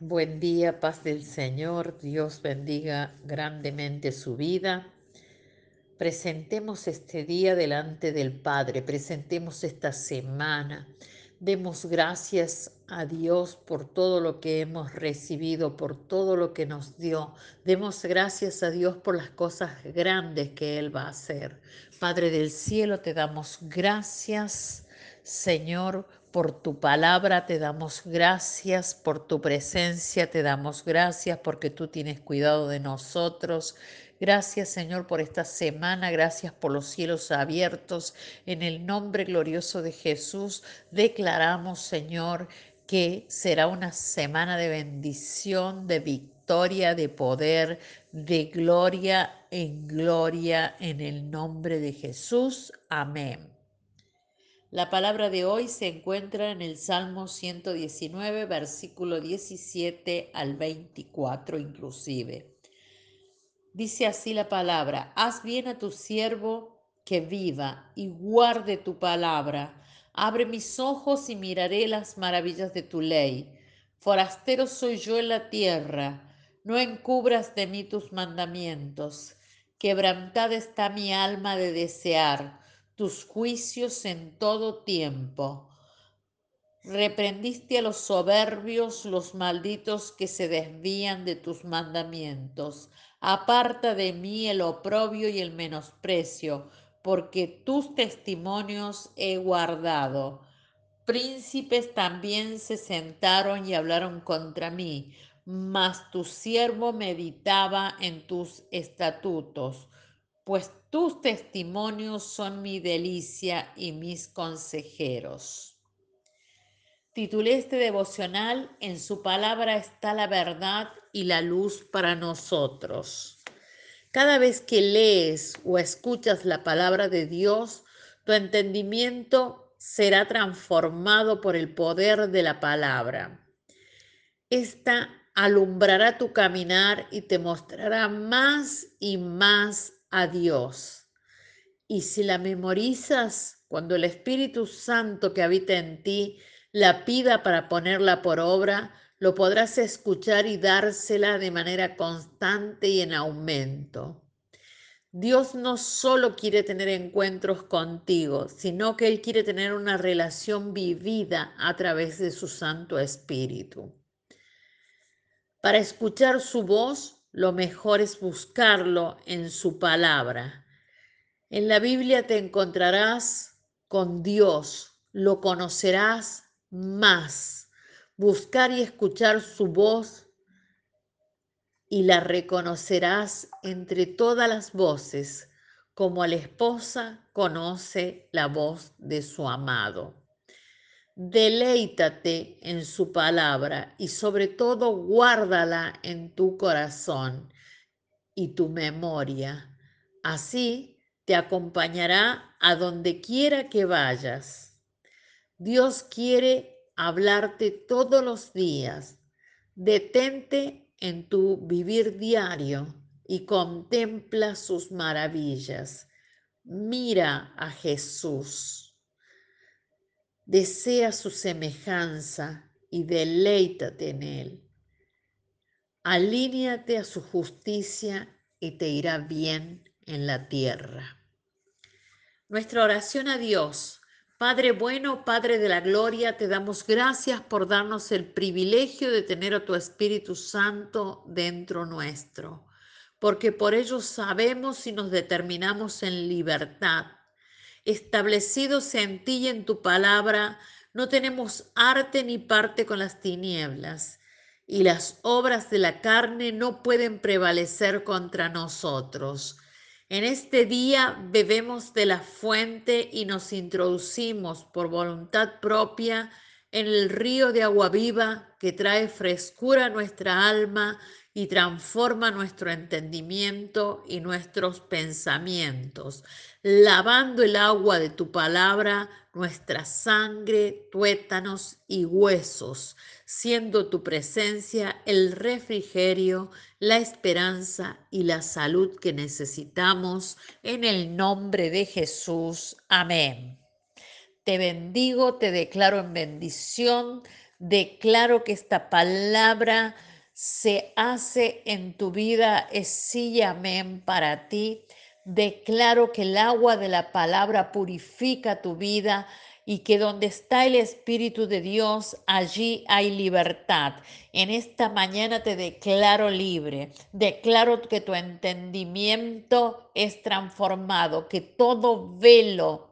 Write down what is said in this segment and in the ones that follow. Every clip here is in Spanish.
Buen día, paz del Señor. Dios bendiga grandemente su vida. Presentemos este día delante del Padre, presentemos esta semana. Demos gracias a Dios por todo lo que hemos recibido, por todo lo que nos dio. Demos gracias a Dios por las cosas grandes que Él va a hacer. Padre del cielo, te damos gracias, Señor, por tu palabra, te damos gracias por tu presencia, te damos gracias porque tú tienes cuidado de nosotros. Gracias Señor por esta semana, gracias por los cielos abiertos. En el nombre glorioso de Jesús declaramos Señor que será una semana de bendición, de victoria, de poder, de gloria en gloria en el nombre de Jesús. Amén. La palabra de hoy se encuentra en el Salmo 119, versículo 17 al 24 inclusive. Dice así la palabra, haz bien a tu siervo que viva y guarde tu palabra. Abre mis ojos y miraré las maravillas de tu ley. Forastero soy yo en la tierra, no encubras de mí tus mandamientos. Quebrantada está mi alma de desear tus juicios en todo tiempo. Reprendiste a los soberbios, los malditos que se desvían de tus mandamientos. Aparta de mí el oprobio y el menosprecio, porque tus testimonios he guardado. Príncipes también se sentaron y hablaron contra mí, mas tu siervo meditaba en tus estatutos pues tus testimonios son mi delicia y mis consejeros. Titulé este devocional En su palabra está la verdad y la luz para nosotros. Cada vez que lees o escuchas la palabra de Dios, tu entendimiento será transformado por el poder de la palabra. Esta alumbrará tu caminar y te mostrará más y más a Dios. Y si la memorizas, cuando el Espíritu Santo que habita en ti la pida para ponerla por obra, lo podrás escuchar y dársela de manera constante y en aumento. Dios no solo quiere tener encuentros contigo, sino que Él quiere tener una relación vivida a través de su Santo Espíritu. Para escuchar su voz, lo mejor es buscarlo en su palabra. En la Biblia te encontrarás con Dios, lo conocerás más. Buscar y escuchar su voz y la reconocerás entre todas las voces, como la esposa conoce la voz de su amado. Deleítate en su palabra y sobre todo guárdala en tu corazón y tu memoria. Así te acompañará a donde quiera que vayas. Dios quiere hablarte todos los días. Detente en tu vivir diario y contempla sus maravillas. Mira a Jesús desea su semejanza y deleítate en él. Alíneate a su justicia y te irá bien en la tierra. Nuestra oración a Dios. Padre bueno, Padre de la Gloria, te damos gracias por darnos el privilegio de tener a tu Espíritu Santo dentro nuestro, porque por ello sabemos y nos determinamos en libertad establecidos en ti y en tu palabra, no tenemos arte ni parte con las tinieblas, y las obras de la carne no pueden prevalecer contra nosotros. En este día bebemos de la fuente y nos introducimos por voluntad propia en el río de agua viva que trae frescura a nuestra alma y transforma nuestro entendimiento y nuestros pensamientos, lavando el agua de tu palabra, nuestra sangre, tuétanos y huesos, siendo tu presencia el refrigerio, la esperanza y la salud que necesitamos en el nombre de Jesús. Amén. Te bendigo, te declaro en bendición Declaro que esta palabra se hace en tu vida, es sí amén para ti. Declaro que el agua de la palabra purifica tu vida y que donde está el Espíritu de Dios, allí hay libertad. En esta mañana te declaro libre. Declaro que tu entendimiento es transformado, que todo velo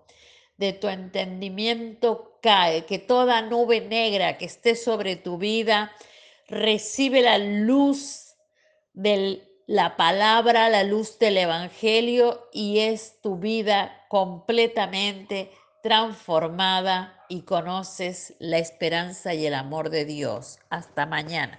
de tu entendimiento cae, que toda nube negra que esté sobre tu vida recibe la luz de la palabra, la luz del Evangelio y es tu vida completamente transformada y conoces la esperanza y el amor de Dios. Hasta mañana.